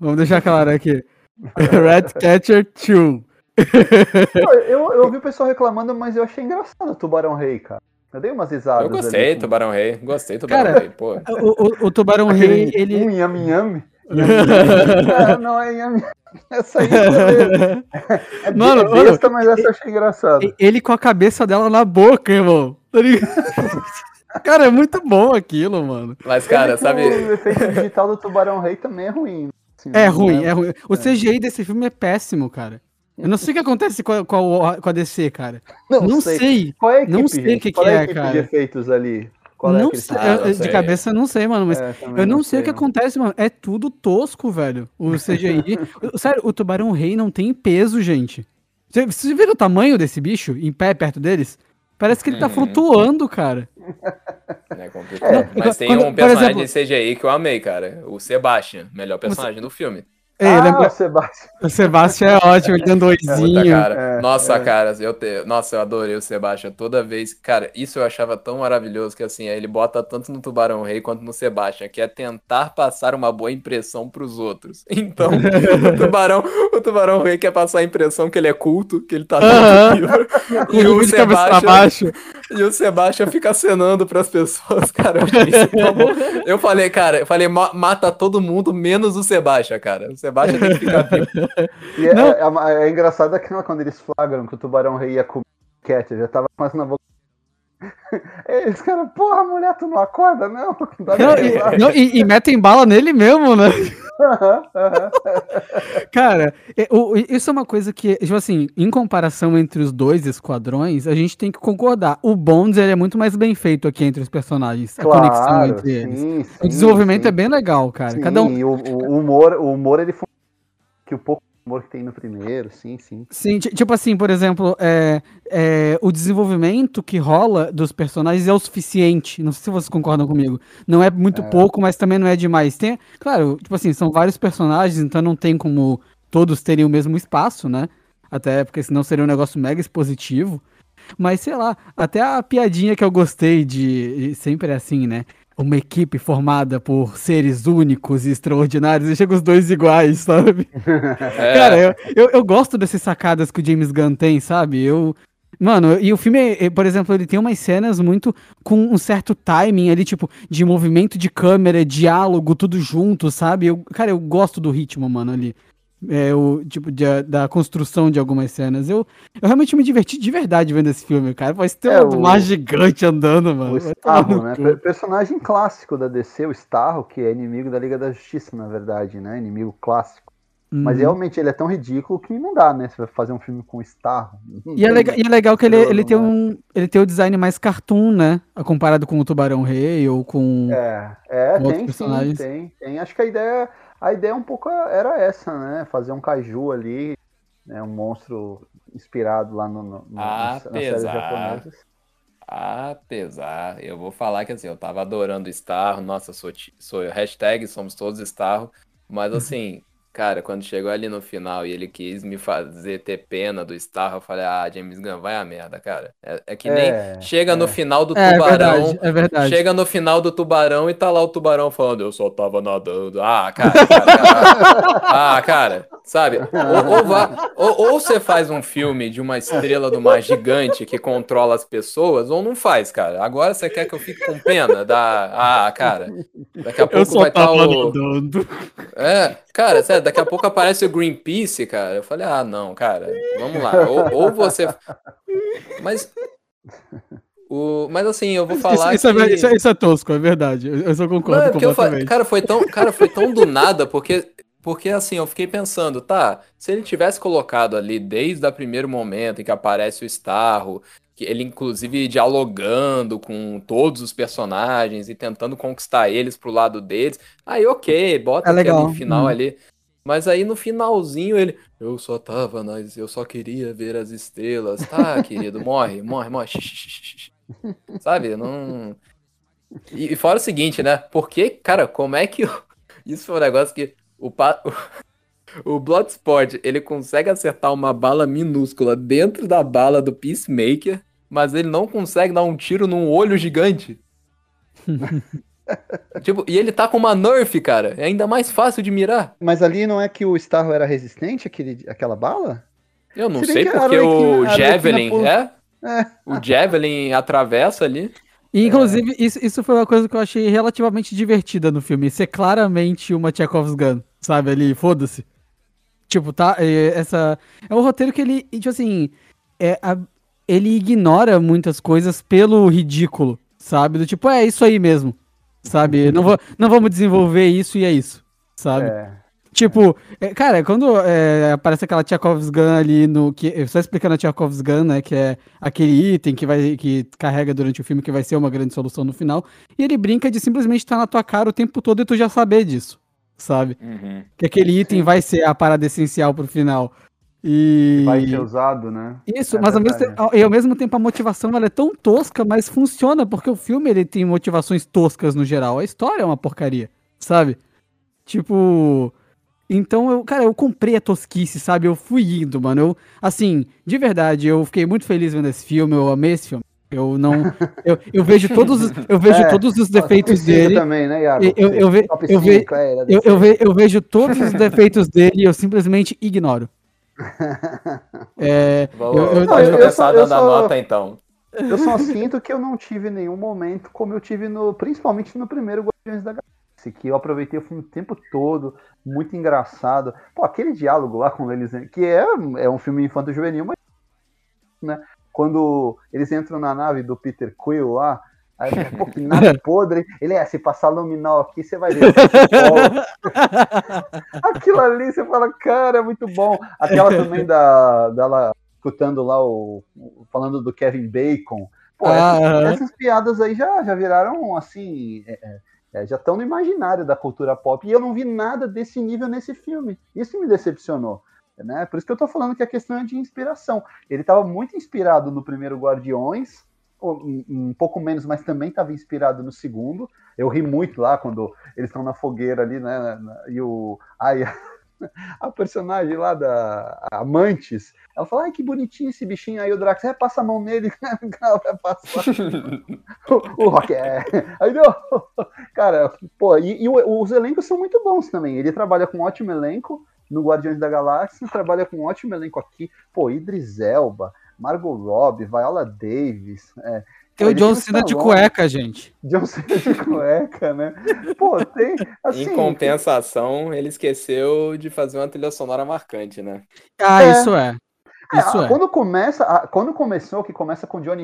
Vamos deixar claro aqui. Red Catcher Tio. Pô, Eu, eu ouvi o pessoal reclamando, mas eu achei engraçado o Tubarão Rei, cara. Eu dei umas risadas. Eu gostei, ali Tubarão Rei, gostei, Tubarão Cara, Rei, pô. O, o- o Tubarão Rei, ele. Um yami yami. Ah, não é yami Essa aí é, Mano, é besta, mas essa eu achei engraçada. ele com a cabeça dela na boca, irmão. Tá ligado? Cara, é muito bom aquilo, mano. Mas, cara, Ele sabe. O efeito digital do Tubarão Rei também é ruim. Assim, É não ruim, é ruim. O CGI desse filme é péssimo, cara. Eu não sei o que acontece com a, com a- com a DC, cara. Não, Não sei. sei. Qual é a equipe, Não sei o que Qual que é é, cara. de efeitos ali? Qual é não aquele sei, eu- não sei. de cabeça eu não sei, mano, mas É, eu não sei o que não. acontece, mano. É tudo tosco, velho. O CGI. O- Sério, o tubarão rei não tem peso, gente. Você, você viram o tamanho desse bicho em pé perto deles? Parece que ele tá Uhum. flutuando, cara. É complicado. É, Mas tem quando- um personagem exemplo- de CGI que eu amei, cara. O Sebastian, melhor personagem do filme. Ei, Ah, lembra- o Sebastião. O Sebastião é ótimo, ele dando oizinho. cara. É, nossa, é. cara, eu te... nossa, eu adorei o Sebastian toda vez. Cara, isso eu achava tão maravilhoso que assim, ele bota tanto no Tubarão Rei quanto no Sebastian, que é tentar passar uma boa impressão pros outros. Então, o Tubarão, o Tubarão Rei quer passar a impressão que ele é culto, que ele tá Aham. tranquilo. Com E o o de cabeça pra Sebastian, baixo. e o Sebastian fica acenando pras pessoas, cara. Eu, achei isso tão bom. Eu falei, cara, eu falei, "Ma- mata todo mundo menos o Sebastian, cara. O Sebastian tem que ficar vivo. E é, Não. é, é engraçado aquela quando eles flagram que o tubarão rei ia comer cat, já tava quase na boca. Eles, cara, porra, mulher, tu não acorda, não? Não, e, não, e- e metem bala nele mesmo, né? Cara, é, isso é uma coisa que, tipo assim, em comparação entre os dois esquadrões, a gente tem que concordar. O Bonds ele é muito mais bem feito aqui entre os personagens, a conexão Claro, entre eles. sim, O sim, desenvolvimento sim. é bem legal, cara. Sim, Cada um. o, o humor, o humor ele que o pouco humor que tem no primeiro, sim, sim. Sim, ti- tipo assim, por exemplo, é, é, o desenvolvimento que rola dos personagens é o suficiente. Não sei se vocês concordam comigo. Não é muito pouco, mas também não é demais. Tem, claro, tipo assim, são vários personagens, então não tem como todos terem o mesmo espaço, né? Até porque senão seria um negócio mega expositivo. Mas sei lá, até a piadinha que eu gostei de- Sempre é assim, né? Uma equipe formada por seres únicos e extraordinários e chega os dois iguais, sabe? É, Cara, eu, eu, eu gosto dessas sacadas que o James Gunn tem, sabe? Eu. Mano, e o filme, eh, por exemplo, ele tem umas cenas muito com um certo timing ali, tipo, de movimento de câmera, diálogo, tudo junto, sabe? Eu, cara, eu gosto do ritmo, mano, ali. É, o, tipo, de- da construção de algumas cenas. Eu, eu realmente me diverti de verdade vendo esse filme, cara. Vai ter É, um mar gigante andando, mano. O Starro, né? cu. Personagem clássico da DC, o Starro, que é inimigo da Liga da Justiça, na verdade, né? Inimigo clássico. Mas Uhum. realmente ele é tão ridículo que não dá, né? Você vai fazer um filme com Starro. E é, legal, e é legal que ele, ele, tem um, ele tem o design mais cartoon, né? Comparado com o Tubarão Rei ou com. É, é Outros tem sim, tem, tem. Acho que a ideia, a ideia um pouco era essa, né? Fazer um kaiju ali, né? um monstro inspirado lá no, no, no, nas, nas séries Apesar- japonesas. Apesar, eu vou falar que assim, eu tava adorando Starro, nossa, sou, sou hashtag somos todos Starro, mas assim, cara, quando chegou ali no final e ele quis me fazer ter pena do Starro, eu falei, ah, James Gunn, vai a merda, cara. É, é que nem É, chega no final do É, é tubarão, verdade, é verdade. chega no final do tubarão e tá lá o tubarão falando, eu só tava nadando. Ah, cara, cara, cara. ah, cara, sabe? Ou, ou, vá- ou- ou você faz um filme de uma estrela do mar gigante que controla as pessoas, ou não faz, cara. Agora você quer que eu fique com pena da. Ah, cara. Daqui a Eu pouco só vai estar tava o. nadando. É, cara, sério, daqui a pouco aparece o Greenpeace, cara. Eu falei, ah, não, cara, vamos lá. Ou, ou você. Mas. O, mas assim, eu vou falar isso, isso que... é, isso, é, isso é tosco, é verdade. Eu, eu só concordo Não, é eu completamente. cara, foi tão, cara, foi tão do nada, porque, porque assim, eu fiquei pensando, tá, se ele tivesse colocado ali desde o primeiro momento em que aparece o Starro, ele inclusive dialogando com todos os personagens e tentando conquistar eles pro lado deles, aí ok, bota É legal, aquele final hum. ali. Mas aí no finalzinho ele. Eu só tava, mas eu só queria ver as estrelas. Tá, querido, morre, morre, morre. Sabe? Não. E, e fora o seguinte, né? Porque, cara, como é que. Isso foi um negócio que. O, pa... o Bloodsport, ele consegue acertar uma bala minúscula dentro da bala do Peacemaker, mas ele não consegue dar um tiro num olho gigante. tipo, e ele tá com uma Nerf, cara. É ainda mais fácil de mirar. Mas ali não é que o Starro era resistente àquele, àquela bala? Eu não sei porque o Javelin, é? é? O Javelin atravessa ali. E, inclusive, é. isso, isso foi uma coisa que eu achei relativamente divertida no filme. Ser claramente uma Chekhov's Gun, sabe? Ali, foda-se. Tipo, tá? Essa. É um roteiro que ele, tipo assim. É, a, ele ignora muitas coisas pelo ridículo, sabe? Do tipo, é isso aí mesmo. Sabe? Não, vou, não vamos desenvolver isso e é isso. Sabe? É. Tipo, é, cara, quando é, aparece aquela Tchakov's Gun ali no. Que, só explicando a Tchakov's Gun, né? Que é aquele item que vai que carrega durante o filme que vai ser uma grande solução no final. E ele brinca de simplesmente estar na tua cara o tempo todo e tu já saber disso. Sabe? Uhum. Que aquele item vai ser a parada essencial pro final. E... Vai ser usado, né? Isso, é mas ao mesmo, tempo, e ao mesmo tempo a motivação ela é tão tosca, mas funciona, porque o filme ele tem motivações toscas no geral. A história é uma porcaria, sabe? Tipo. Então, eu, cara, eu comprei a tosquice, sabe? Eu fui indo, mano. Eu, assim, de verdade, eu fiquei muito feliz vendo esse filme, eu amei esse filme. Eu não. Eu, eu vejo todos, eu vejo é, todos os defeitos dele. Também, né, Iago? Eu, eu, ve, eu, ve, eu, eu, ve, eu vejo todos os defeitos dele e eu simplesmente ignoro. É, Vou, eu, eu, não, eu, começar dando a nota, então. Eu só sinto que eu não tive nenhum momento como eu tive no. Principalmente no primeiro Guardiões da Galáxia, que eu aproveitei o filme o tempo todo, muito engraçado. Pô, aquele diálogo lá com eles, que é, é um filme infanto-juvenil, mas. Né? Quando eles entram na nave do Peter Quill lá, Aí, pô, que nada podre. Ele é, se passar luminol aqui, você vai ver. Aquilo ali, você fala, cara, é muito bom. Aquela também da, dela escutando lá o. falando do Kevin Bacon. Pô, ah, essas, essas, piadas aí já, já viraram assim. É, é, é, já estão no imaginário da cultura pop. E eu não vi nada desse nível nesse filme. Isso me decepcionou. Né? Por isso que eu tô falando que a questão é de inspiração. Ele estava muito inspirado no primeiro Guardiões, um, pouco menos, mas também estava inspirado no segundo. Eu ri muito lá quando eles estão na fogueira ali, né? E o. Ai, a personagem lá da Amantes, ela fala, ai, que bonitinho esse bichinho. Aí o Drax, é, passa a mão nele, ela vai passar. o, o Rock, é. Aí deu. Cara, pô, e, e, os elencos são muito bons também. Ele trabalha com um ótimo elenco no Guardiões da Galáxia, trabalha com um ótimo elenco aqui. Pô, Idris Elba, Margot Robbie, Viola Davis. É, tem o John Cena de cueca, gente. John Cena de cueca, né? Pô, tem. Assim, em compensação, ele esqueceu de fazer uma trilha sonora marcante, né? Ah, é. isso é. é isso é, é. Quando começa, quando começou, que começa com Johnny.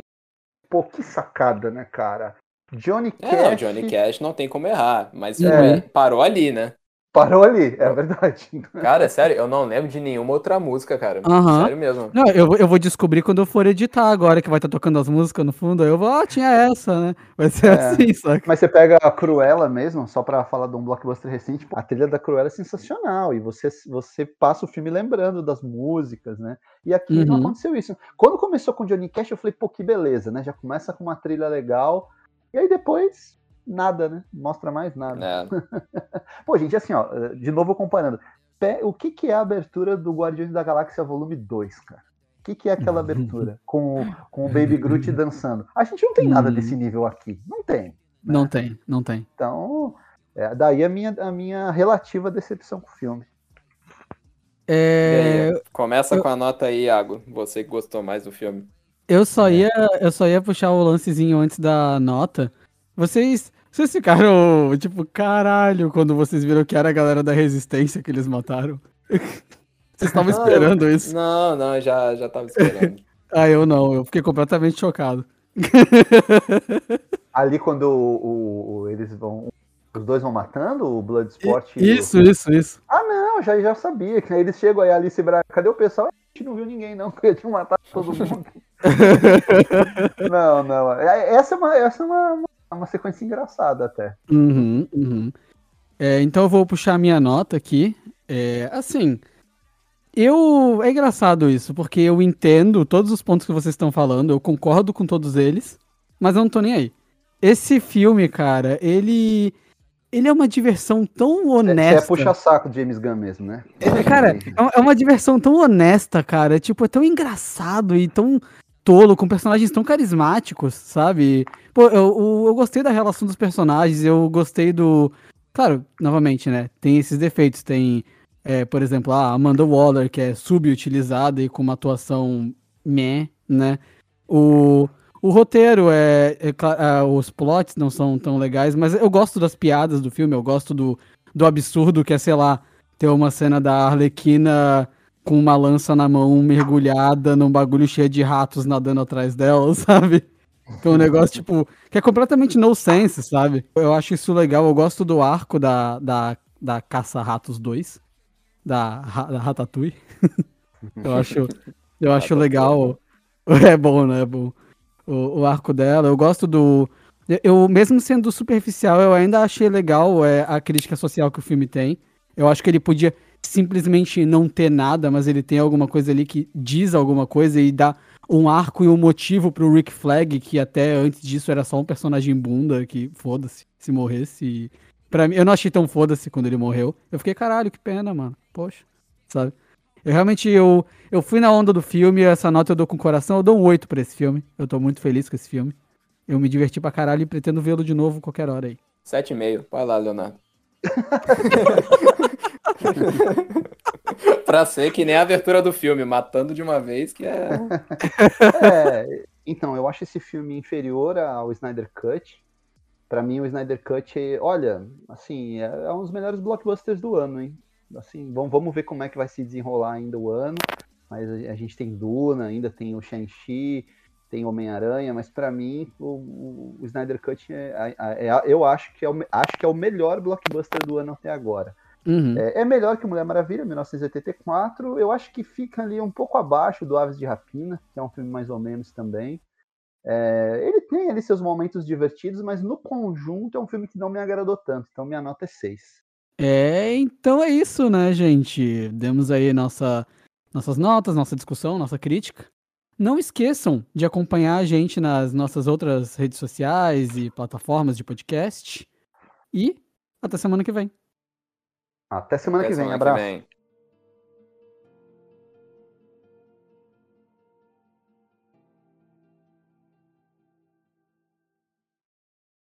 Pô, que sacada, né, cara? Johnny Cash. É, não, Johnny Cash não tem como errar, mas é. parou ali, né? Parou ali, é verdade. Cara, sério, eu não lembro de nenhuma outra música, cara. Uhum. Sério mesmo. Não, eu, eu vou descobrir quando eu for editar agora, que vai estar tá tocando as músicas no fundo. Aí eu vou, ah, tinha essa, né? Vai ser é. assim, saca? Mas você pega a Cruella mesmo, só pra falar de um blockbuster recente, a trilha da Cruella é sensacional. E você, você passa o filme lembrando das músicas, né? E aqui uhum. não aconteceu isso. Quando começou com Johnny Cash, eu falei, pô, que beleza, né? Já começa com uma trilha legal. E aí depois nada, né? Mostra mais nada. É. Pô, gente, assim, ó, de novo comparando. O que, que é a abertura do Guardiões da Galáxia Volume 2, cara? O que, que é aquela abertura com, com o Baby Groot dançando? A gente não tem nada desse nível aqui. Não tem. Né? Não tem, não tem. Então, é, daí a minha, a minha relativa decepção com o filme. É... Aí, começa eu... com a nota aí, Iago. Você que gostou mais do filme. Eu só ia, eu só ia puxar o lancezinho antes da nota. Vocês vocês ficaram, tipo, caralho, quando vocês viram que era a galera da resistência que eles mataram? Vocês estavam esperando isso? Não, não, já, já tava esperando. ah, eu não, eu fiquei completamente chocado. Ali quando o, o, eles vão. Os dois vão matando o Bloodsport? Isso, o... isso, isso. Ah, não, já, já sabia. Que eles chegam aí, Alice Braga, cadê o pessoal? A gente não viu ninguém, não, porque tinham matado todo mundo. não, não. É, essa é uma, essa é uma, é uma sequência engraçada até. Uhum, uhum. É, então eu vou puxar a minha nota aqui. É, assim, eu. É engraçado isso, porque eu entendo todos os pontos que vocês estão falando, eu concordo com todos eles, mas eu não tô nem aí. Esse filme, cara, ele. Ele é uma diversão tão honesta. Você é puxa-saco de James Gunn mesmo, né? É, cara, é uma diversão tão honesta, cara. Tipo, é tão engraçado e tão tolo, com personagens tão carismáticos, sabe? Pô, eu, eu, gostei da relação dos personagens, eu gostei do. Claro, novamente, né? Tem esses defeitos. Tem, é, por exemplo, a Amanda Waller, que é subutilizada e com uma atuação meh, né? O. O roteiro é, é, é, Os plots não são tão legais, mas eu gosto das piadas do filme, eu gosto do, do absurdo que é, sei lá, ter uma cena da Arlequina com uma lança na mão, mergulhada num bagulho cheio de ratos nadando atrás dela, sabe? Que é um negócio, tipo, que é completamente no sense, sabe? Eu acho isso legal, eu gosto do arco da, da, da Caça-Ratos 2, da, da Ratatouille. eu acho, eu acho legal. É bom, né? É bom o, o arco dela. Eu gosto do. Eu, mesmo sendo superficial, eu ainda achei legal é, a crítica social que o filme tem. Eu acho que ele podia simplesmente não ter nada, mas ele tem alguma coisa ali que diz alguma coisa e dá um arco e um motivo pro Rick Flag, que até antes disso era só um personagem bunda, que foda-se, se morresse. Pra mim, eu não achei tão foda-se quando ele morreu. Eu fiquei, caralho, que pena, mano. Poxa, sabe? Eu realmente, eu, eu fui na onda do filme, essa nota eu dou com o coração, eu dou um 8 pra esse filme. Eu tô muito feliz com esse filme. Eu me diverti pra caralho e pretendo vê-lo de novo qualquer hora aí. 7,5. Vai lá, Leonardo. pra ser que nem a abertura do filme, matando de uma vez, que é... é. Então, eu acho esse filme inferior ao Snyder Cut. Para mim, o Snyder Cut, olha, assim, é, é um dos melhores blockbusters do ano, hein? assim, vamos, vamos ver como é que vai se desenrolar ainda o ano. Mas a, gente tem Duna, ainda tem o Shang-Chi, tem Homem-Aranha, mas para mim o, o, o, Snyder Cut é, é, é, eu acho que é, o, acho que é o melhor blockbuster do ano até agora. Uhum. É, é, melhor que Mulher Maravilha, 1984. Eu acho que fica ali um pouco abaixo do Aves de Rapina, que é um filme mais ou menos também. É, ele tem ali seus momentos divertidos, mas no conjunto é um filme que não me agradou tanto. Então minha nota é 6. É, então é isso, né, gente? Demos aí nossa, nossas notas, nossa discussão, nossa crítica. Não esqueçam de acompanhar a gente nas nossas outras redes sociais e plataformas de podcast. E até semana que vem. Até semana até que vem, semana abraço. Que vem.